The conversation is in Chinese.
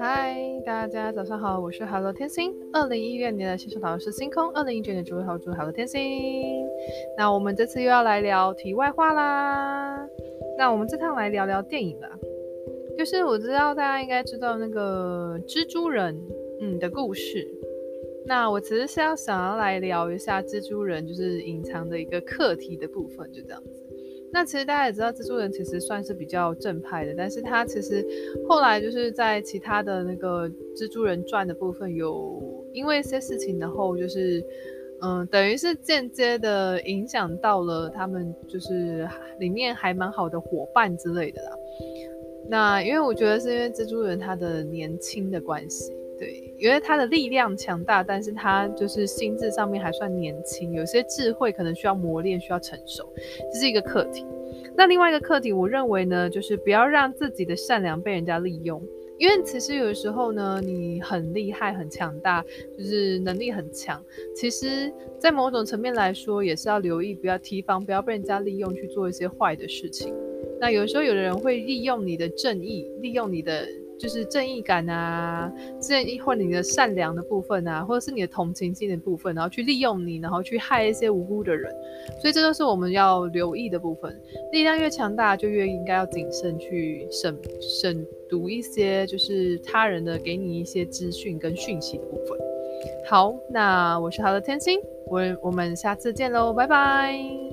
嗨，大家早上好，我是 Hello 天星。二零一六年的新手导师星空，二零一九年主号主 Hello 天星。那我们这次又要来聊题外话啦。那我们这趟来聊聊电影吧。就是我知道大家应该知道那个蜘蛛人，嗯的故事。那我其实是要想要来聊一下蜘蛛人，就是隐藏的一个课题的部分，就这样子。那其实大家也知道，蜘蛛人其实算是比较正派的，但是他其实后来就是在其他的那个蜘蛛人传的部分，有因为一些事情，然后就是嗯，等于是间接的影响到了他们，就是里面还蛮好的伙伴之类的啦。那因为我觉得是因为蜘蛛人他的年轻的关系，对，因为他的力量强大，但是他就是心智上面还算年轻，有些智慧可能需要磨练，需要成熟，这是一个课题。那另外一个课题，我认为呢，就是不要让自己的善良被人家利用，因为其实有的时候呢，你很厉害、很强大，就是能力很强，其实在某种层面来说，也是要留意，不要提防，不要被人家利用去做一些坏的事情。那有时候，有的人会利用你的正义，利用你的就是正义感啊，正义或你的善良的部分啊，或者是你的同情心的部分，然后去利用你，然后去害一些无辜的人。所以这都是我们要留意的部分。力量越强大，就越应该要谨慎去审审读一些就是他人的给你一些资讯跟讯息的部分。好，那我是好的天星，我我们下次见喽，拜拜。